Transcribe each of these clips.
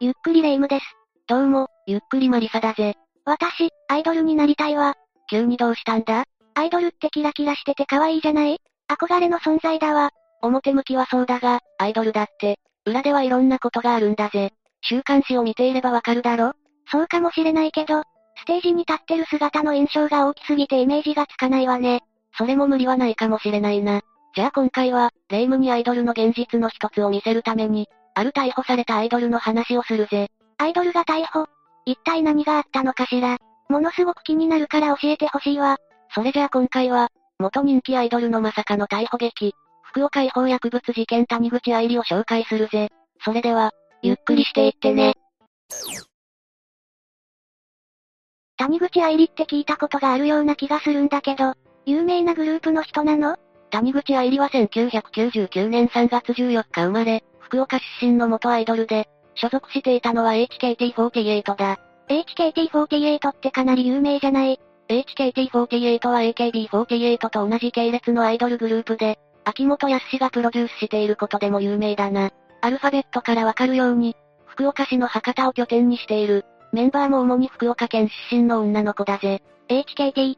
ゆっくりレ夢ムです。どうも、ゆっくりマリサだぜ。私、アイドルになりたいわ。急にどうしたんだ？アイドルってキラキラしてて可愛いじゃない？憧れの存在だわ。表向きはそうだが、アイドルだって、裏ではいろんなことがあるんだぜ。週刊誌を見ていればわかるだろ？そうかもしれないけど、ステージに立ってる姿の印象が大きすぎてイメージがつかないわね。それも無理はないかもしれないな。じゃあ今回は、レ夢ムにアイドルの現実の一つを見せるために、ある逮捕されたアイドルの話をするぜ。アイドルが逮捕？一体何があったのかしら？ものすごく気になるから教えてほしいわ。それじゃあ今回は、元人気アイドルのまさかの逮捕劇、福岡違法薬物事件谷口愛理を紹介するぜ。それでは、ゆっくりしていってね。谷口愛理って聞いたことがあるような気がするんだけど、有名なグループの人なの？谷口愛理は1999年3月14日生まれ、福岡出身の元アイドルで、所属していたのは HKT48 だ。HKT48 ってかなり有名じゃない？HKT48 は AKB48 と同じ系列のアイドルグループで、秋元康がプロデュースしていることでも有名だな。アルファベットからわかるように、福岡市の博多を拠点にしている。メンバーも主に福岡県出身の女の子だぜ。HKT。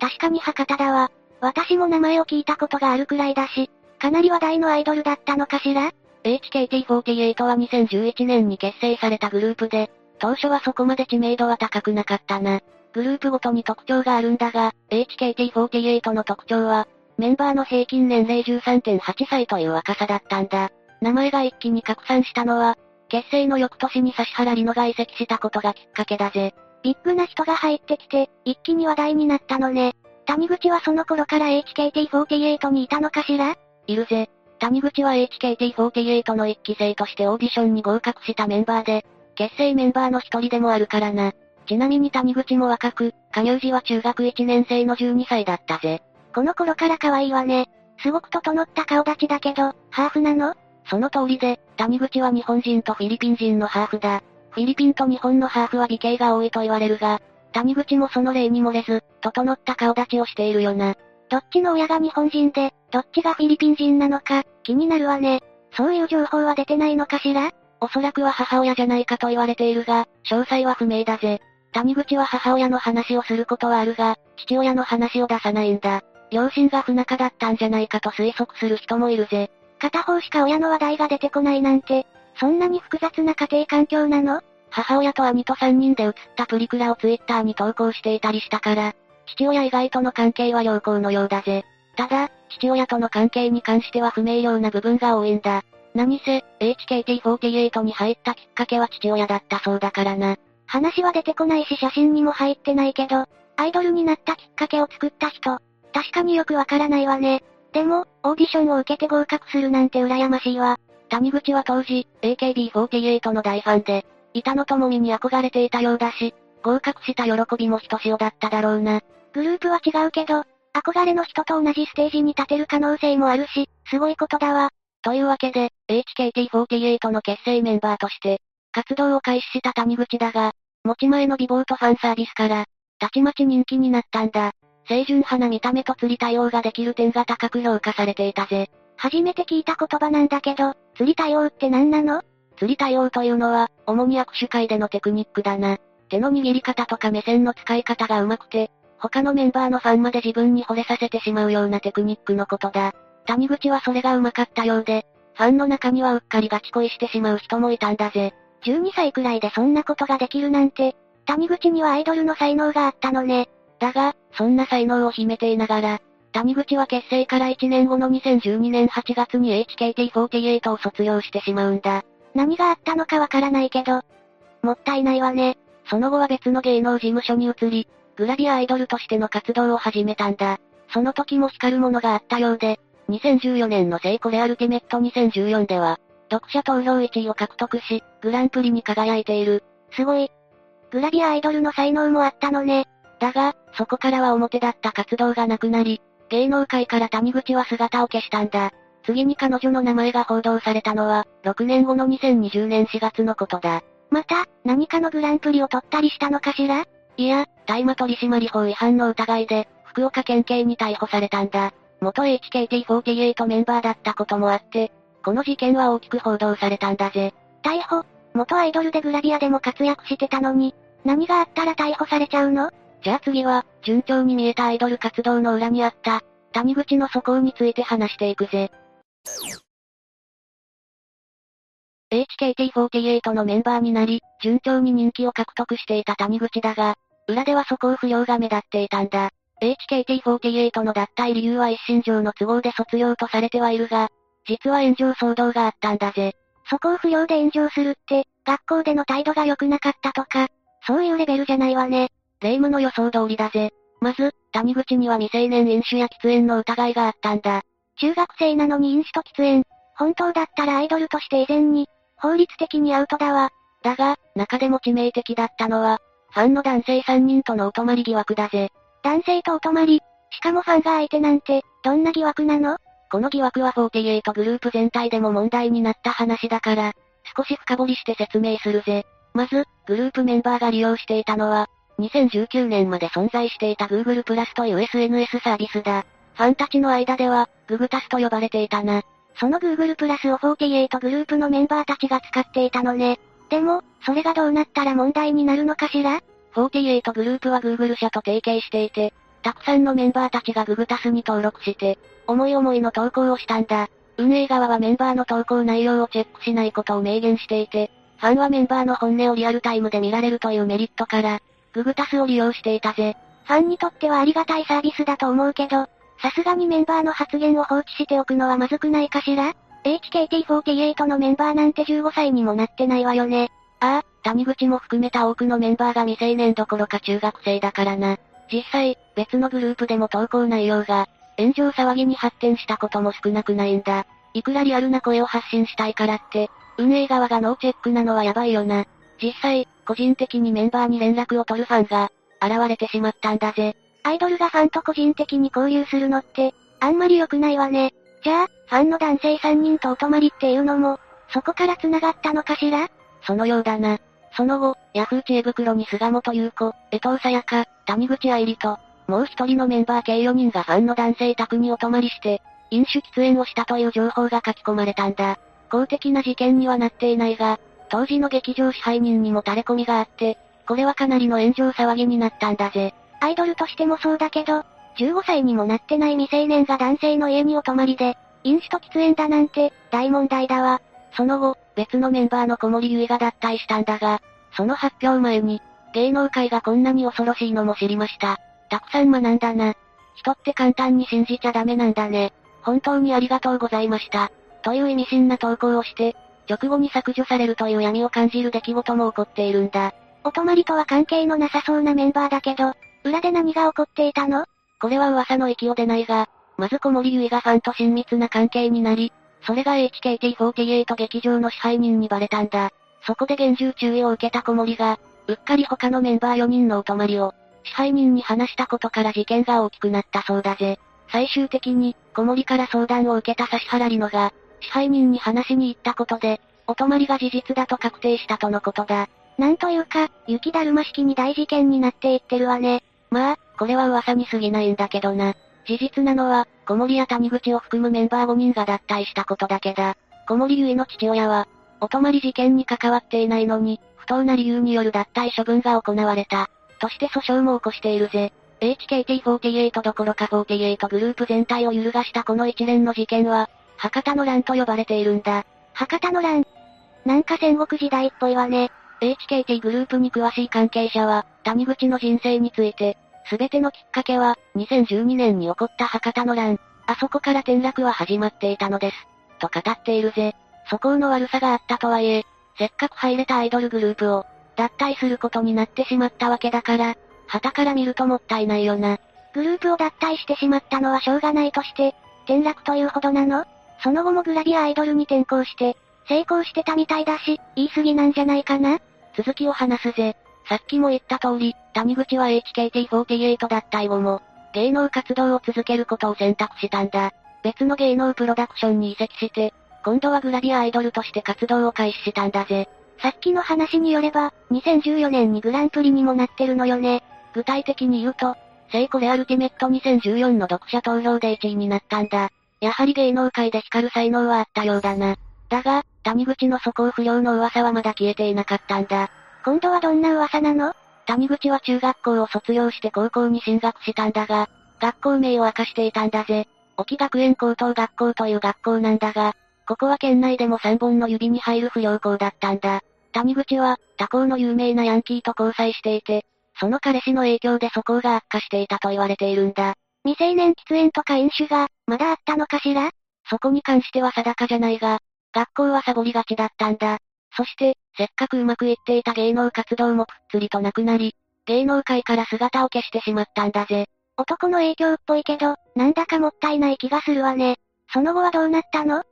確かに博多だわ。私も名前を聞いたことがあるくらいだし、かなり話題のアイドルだったのかしら？HKT48 は2011年に結成されたグループで、当初はそこまで知名度は高くなかったな。グループごとに特徴があるんだが、HKT48 の特徴は、メンバーの平均年齢13.8歳という若さだったんだ。名前が一気に拡散したのは、結成の翌年に指原里乃が移籍したことがきっかけだぜ。ビッグな人が入ってきて、一気に話題になったのね。谷口はその頃から HKT48 にいたのかしら？いるぜ。谷口は HKT48 の一期生としてオーディションに合格したメンバーで、結成メンバーの一人でもあるからな。ちなみに谷口も若く、加入時は中学1年生の12歳だったぜ。この頃から可愛いわね。すごく整った顔立ちだけど、ハーフなの？その通りで、谷口は日本人とフィリピン人のハーフだ。フィリピンと日本のハーフは美形が多いと言われるが、谷口もその例に漏れず、整った顔立ちをしているよな。どっちの親が日本人で、どっちがフィリピン人なのか、気になるわね。そういう情報は出てないのかしら？おそらくは母親じゃないかと言われているが、詳細は不明だぜ。谷口は母親の話をすることはあるが、父親の話を出さないんだ。両親が不仲だったんじゃないかと推測する人もいるぜ。片方しか親の話題が出てこないなんて、そんなに複雑な家庭環境なの？母親と兄と3人で写ったプリクラをツイッターに投稿していたりしたから、父親以外との関係は良好のようだぜ。ただ、父親との関係に関しては不明瞭な部分が多いんだ。何せ、HKT48 に入ったきっかけは父親だったそうだからな。話は出てこないし写真にも入ってないけど、アイドルになったきっかけを作った人、確かによくわからないわね。でも、オーディションを受けて合格するなんて羨ましいわ。谷口は当時、AKB48 の大ファンで、板野友美に憧れていたようだし、合格した喜びもひとしおだっただろうな。グループは違うけど、憧れの人と同じステージに立てる可能性もあるし、すごいことだわ。というわけで、HKT48 の結成メンバーとして、活動を開始した谷口だが、持ち前の美貌とファンサービスから、たちまち人気になったんだ。清純派な見た目と釣り対応ができる点が高く評価されていたぜ。初めて聞いた言葉なんだけど、釣り対応って何なの？釣り対応というのは、主に握手会でのテクニックだな。手の握り方とか目線の使い方が上手くて、他のメンバーのファンまで自分に惚れさせてしまうようなテクニックのことだ。谷口はそれが上手かったようで、ファンの中にはうっかりガチ恋してしまう人もいたんだぜ。12歳くらいでそんなことができるなんて、谷口にはアイドルの才能があったのね。だが、そんな才能を秘めていながら、谷口は結成から1年後の2012年8月に HKT48 を卒業してしまうんだ。何があったのかわからないけど、もったいないわね。その後は別の芸能事務所に移り、グラビアアイドルとしての活動を始めたんだ。その時も光るものがあったようで、2014年のセイコレアルティメット2014では、読者投票1位を獲得し、グランプリに輝いている。すごい。グラビアアイドルの才能もあったのね。だが、そこからは表だった活動がなくなり、芸能界から谷口は姿を消したんだ。次に彼女の名前が報道されたのは、6年後の2020年4月のことだ。また、何かのグランプリを取ったりしたのかしら？いや、大麻取締法違反の疑いで、福岡県警に逮捕されたんだ。元 HKT48 メンバーだったこともあって、この事件は大きく報道されたんだぜ。逮捕？元アイドルでグラビアでも活躍してたのに、何があったら逮捕されちゃうの？じゃあ次は、順調に見えたアイドル活動の裏にあった、谷口の素行について話していくぜ。HKT48 のメンバーになり、順調に人気を獲得していた谷口だが、裏では素行不良が目立っていたんだ。HKT48 の脱退理由は一身上の都合で卒業とされてはいるが、実は炎上騒動があったんだぜ。素行不良で炎上するって、学校での態度が良くなかったとか、そういうレベルじゃないわね。霊夢の予想通りだぜ。まず、谷口には未成年飲酒や喫煙の疑いがあったんだ。中学生なのに飲酒と喫煙。本当だったらアイドルとして以前に、法律的にアウトだわ。だが、中でも致命的だったのは、ファンの男性3人とのお泊まり疑惑だぜ。男性とお泊まりしかもファンが相手なんて、どんな疑惑なの？この疑惑は48グループ全体でも問題になった話だから、少し深掘りして説明するぜ。まず、グループメンバーが利用していたのは、2019年まで存在していた Google プラスという SNS サービスだ。ファンたちの間では、ググタスと呼ばれていたな。その Google プラスを48グループのメンバーたちが使っていたのね。でも、それがどうなったら問題になるのかしら ?48 グループは Google 社と提携していて、たくさんのメンバーたちがググタスに登録して、思い思いの投稿をしたんだ。運営側はメンバーの投稿内容をチェックしないことを明言していて、ファンはメンバーの本音をリアルタイムで見られるというメリットから、ググタスを利用していたぜ。ファンにとってはありがたいサービスだと思うけど、さすがにメンバーの発言を放置しておくのはまずくないかしら ?HKT48 のメンバーなんて15歳にもなってないわよね。ああ、谷口も含めた多くのメンバーが未成年どころか中学生だからな。実際、別のグループでも投稿内容が、炎上騒ぎに発展したことも少なくないんだ。いくらリアルな声を発信したいからって、運営側がノーチェックなのはやばいよな。実際、個人的にメンバーに連絡を取るファンが、現れてしまったんだぜ。アイドルがファンと個人的に交流するのって、あんまり良くないわね。じゃあ、ファンの男性3人とお泊まりっていうのも、そこから繋がったのかしら？そのようだな。その後、ヤフー知恵袋に菅本優子、江藤さやか、谷口愛理と、もう一人のメンバー計4人がファンの男性宅にお泊まりして、飲酒喫煙をしたという情報が書き込まれたんだ。公的な事件にはなっていないが、当時の劇場支配人にも垂れ込みがあって、これはかなりの炎上騒ぎになったんだぜ。アイドルとしてもそうだけど、15歳にもなってない未成年が男性の家にお泊まりで、飲酒と喫煙だなんて、大問題だわ。その後、別のメンバーの小森ゆいが脱退したんだが、その発表前に、芸能界がこんなに恐ろしいのも知りました。たくさん学んだな。人って簡単に信じちゃダメなんだね。本当にありがとうございました。という意味深な投稿をして、直後に削除されるという闇を感じる出来事も起こっているんだ。お泊まりとは関係のなさそうなメンバーだけど、裏で何が起こっていたの？これは噂の勢いでないが、まず小森ゆいがファンと親密な関係になり、それが HKT48 劇場の支配人にバレたんだ。そこで厳重注意を受けた小森が、うっかり他のメンバー4人のお泊まりを、支配人に話したことから事件が大きくなったそうだぜ。最終的に、小森から相談を受けた指原里乃が、支配人に話しに行ったことで、お泊まりが事実だと確定したとのことだ。なんというか、雪だるま式に大事件になっていってるわね。まあ、これは噂に過ぎないんだけどな。事実なのは、小森や谷口を含むメンバー5人が脱退したことだけだ。小森ゆいの父親は、お泊まり事件に関わっていないのに、不当な理由による脱退処分が行われた。として訴訟も起こしているぜ。HKT48 どころか48グループ全体を揺るがしたこの一連の事件は、博多の乱と呼ばれているんだ。博多の乱なんか戦国時代っぽいわね。HKT グループに詳しい関係者は、谷口の人生について、すべてのきっかけは、2012年に起こった博多の乱。あそこから転落は始まっていたのです。と語っているぜ。素行の悪さがあったとはいえ、せっかく入れたアイドルグループを、脱退することになってしまったわけだから、旗から見るともったいないよな。グループを脱退してしまったのはしょうがないとして、転落というほどなの？その後もグラビアアイドルに転向して、成功してたみたいだし、言い過ぎなんじゃないかな？続きを話すぜ。さっきも言った通り、谷口は HKT48 脱退後も、芸能活動を続けることを選択したんだ。別の芸能プロダクションに移籍して、今度はグラビアアイドルとして活動を開始したんだぜ。さっきの話によれば、2014年にグランプリにもなってるのよね。具体的に言うと、聖コレアルティメット2014の読者投票で1位になったんだ。やはり芸能界で光る才能はあったようだな。だが、谷口の素行不良の噂はまだ消えていなかったんだ。今度はどんな噂なの？谷口は中学校を卒業して高校に進学したんだが、学校名を明かしていたんだぜ。沖学園高等学校という学校なんだが、ここは県内でも3本の指に入る不良校だったんだ。谷口は、他校の有名なヤンキーと交際していて、その彼氏の影響で素行が悪化していたと言われているんだ。未成年喫煙とか飲酒が、まだあったのかしら？そこに関しては定かじゃないが、学校はサボりがちだったんだ。そして、せっかくうまくいっていた芸能活動もぷっつりとなくなり、芸能界から姿を消してしまったんだぜ。男の影響っぽいけど、なんだかもったいない気がするわね。その後はどうなったの？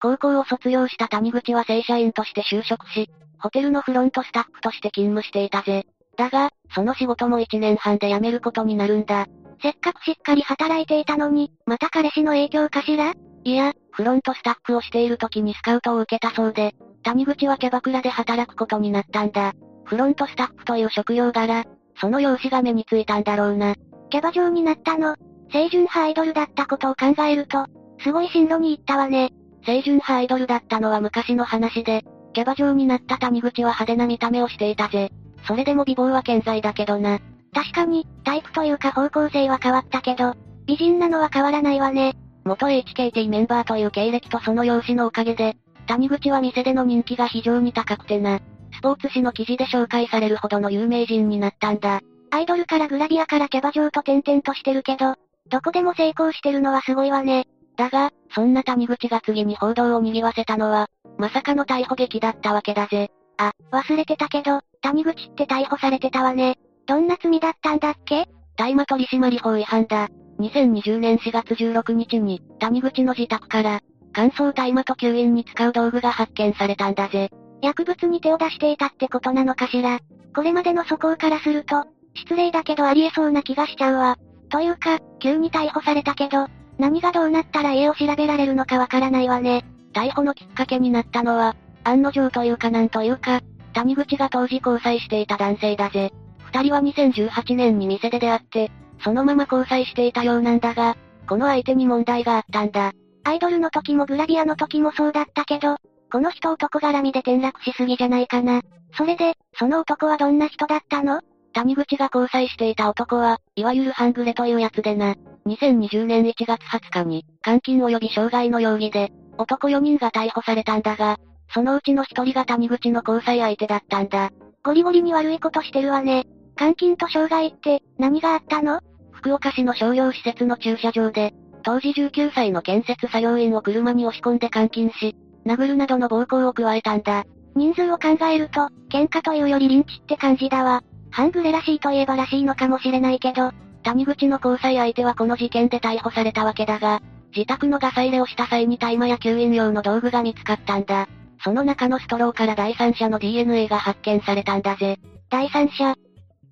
高校を卒業した谷口は正社員として就職し、ホテルのフロントスタッフとして勤務していたぜ。だが、その仕事も1年半で辞めることになるんだ。せっかくしっかり働いていたのに、また彼氏の影響かしら？いや、フロントスタッフをしている時にスカウトを受けたそうで、谷口はキャバクラで働くことになったんだ。フロントスタッフという職業柄、その容姿が目についたんだろうな。キャバ嬢になったの、清純派アイドルだったことを考えると、すごい進路に行ったわね。清純派アイドルだったのは昔の話で、キャバ嬢になった谷口は派手な見た目をしていたぜ。それでも美貌は健在だけどな。確かに、タイプというか方向性は変わったけど、美人なのは変わらないわね。元 HKT メンバーという経歴とその容姿のおかげで、谷口は店での人気が非常に高くてな。スポーツ紙の記事で紹介されるほどの有名人になったんだ。アイドルからグラビアからキャバ嬢と転々としてるけど、どこでも成功してるのはすごいわね。だが、そんな谷口が次に報道を賑わせたのは、まさかの逮捕劇だったわけだぜ。あ、忘れてたけど、谷口って逮捕されてたわね。どんな罪だったんだっけ？大麻取締法違反だ。2020年4月16日に、谷口の自宅から、乾燥大麻と吸引に使う道具が発見されたんだぜ。薬物に手を出していたってことなのかしら。これまでの素行からすると、失礼だけどありえそうな気がしちゃうわ。というか、急に逮捕されたけど、何がどうなったら家を調べられるのかわからないわね。逮捕のきっかけになったのは、案の定というかなんというか、谷口が当時交際していた男性だぜ。二人は2018年に店で出会って、そのまま交際していたようなんだが、この相手に問題があったんだ。アイドルの時もグラビアの時もそうだったけど、この人男絡みで転落しすぎじゃないかな。それで、その男はどんな人だったの？谷口が交際していた男は、いわゆる半グレというやつでな。2020年1月20日に、監禁及び傷害の容疑で、男4人が逮捕されたんだが、そのうちの1人が谷口の交際相手だったんだ。ゴリゴリに悪いことしてるわね。監禁と傷害って、何があったの？福岡市の商業施設の駐車場で、当時19歳の建設作業員を車に押し込んで監禁し、殴るなどの暴行を加えたんだ。人数を考えると、喧嘩というよりリンチって感じだわ。半グレらしいといえばらしいのかもしれないけど、谷口の交際相手はこの事件で逮捕されたわけだが、自宅のガサ入れをした際に大麻や吸引用の道具が見つかったんだ。その中のストローから第三者の DNA が発見されたんだぜ。第三者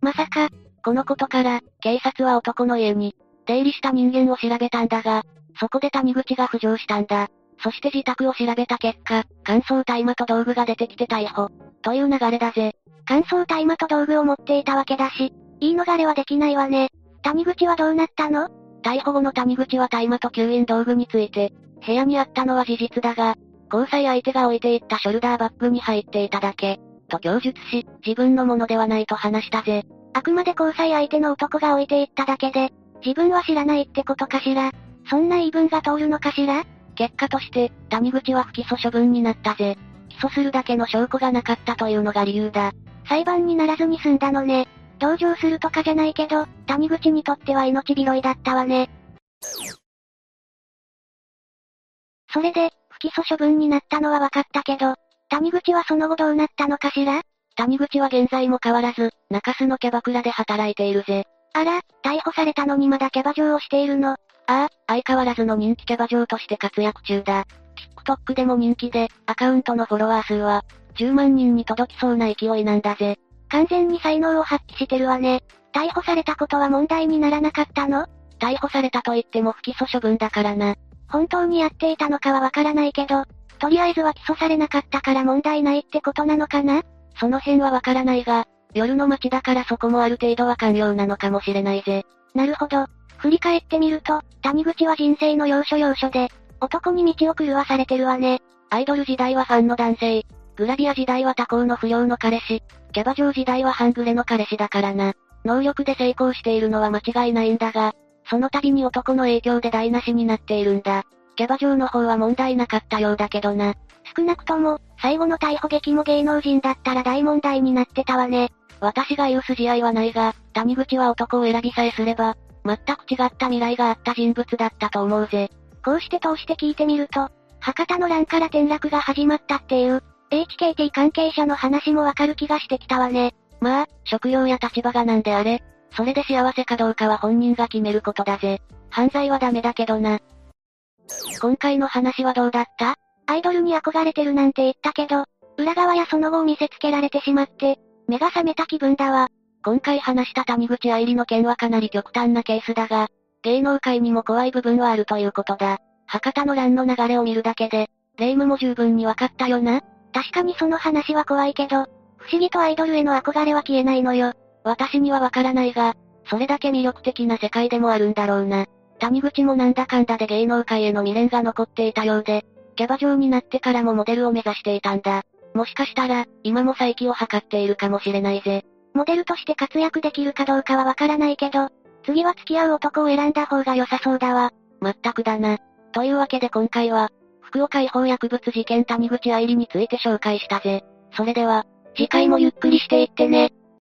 まさか、このことから、警察は男の家に、出入りした人間を調べたんだが、そこで谷口が浮上したんだ。そして自宅を調べた結果、乾燥大麻と道具が出てきて逮捕。という流れだぜ。乾燥大麻と道具を持っていたわけだし、言い逃れはできないわね。谷口はどうなったの？逮捕後の谷口は大麻と吸引道具について、部屋にあったのは事実だが、交際相手が置いていったショルダーバッグに入っていただけ、と供述し、自分のものではないと話したぜ。あくまで交際相手の男が置いていっただけで、自分は知らないってことかしら。そんな言い分が通るのかしら？結果として、谷口は不起訴処分になったぜ。起訴するだけの証拠がなかったというのが理由だ。裁判にならずに済んだのね。同情するとかじゃないけど、谷口にとっては命拾いだったわね。それで、不起訴処分になったのは分かったけど、谷口はその後どうなったのかしら？谷口は現在も変わらず、中洲のキャバクラで働いているぜ。あら、逮捕されたのにまだキャバ嬢をしているの？ああ、相変わらずの人気キャバ嬢として活躍中だ。TikTok でも人気で、アカウントのフォロワー数は、10万人に届きそうな勢いなんだぜ。完全に才能を発揮してるわね。逮捕されたことは問題にならなかったの？逮捕されたと言っても不起訴処分だからな。本当にやっていたのかはわからないけど、とりあえずは起訴されなかったから問題ないってことなのかな？その辺はわからないが、夜の街だからそこもある程度は寛容なのかもしれないぜ。なるほど。振り返ってみると、谷口は人生の要所要所で、男に道を狂わされてるわね。アイドル時代はファンの男性、グラビア時代は他校の不良の彼氏、キャバ嬢時代は半グレの彼氏だからな。能力で成功しているのは間違いないんだが、その度に男の影響で台無しになっているんだ。キャバ嬢の方は問題なかったようだけどな。少なくとも、最後の逮捕劇も芸能人だったら大問題になってたわね。私が言う筋合いはないが、谷口は男を選びさえすれば、全く違った未来があった人物だったと思うぜ。こうして通して聞いてみると、博多の乱から転落が始まったっていう、HKT 関係者の話もわかる気がしてきたわね。まあ、職業や立場がなんであれ、それで幸せかどうかは本人が決めることだぜ。犯罪はダメだけどな。今回の話はどうだった？アイドルに憧れてるなんて言ったけど、裏側やその後を見せつけられてしまって、目が覚めた気分だわ。今回話した谷口愛理の件はかなり極端なケースだが、芸能界にも怖い部分はあるということだ。博多の乱の流れを見るだけで、霊夢も十分にわかったよな確かにその話は怖いけど、不思議とアイドルへの憧れは消えないのよ。私にはわからないが、それだけ魅力的な世界でもあるんだろうな。谷口もなんだかんだで芸能界への未練が残っていたようで、キャバ嬢になってからもモデルを目指していたんだ。もしかしたら、今も再起を図っているかもしれないぜ。モデルとして活躍できるかどうかはわからないけど、次は付き合う男を選んだ方が良さそうだわ。まったくだな。というわけで今回は、福岡違法薬物事件谷口愛理について紹介したぜ。それでは、次回もゆっくりしていってね。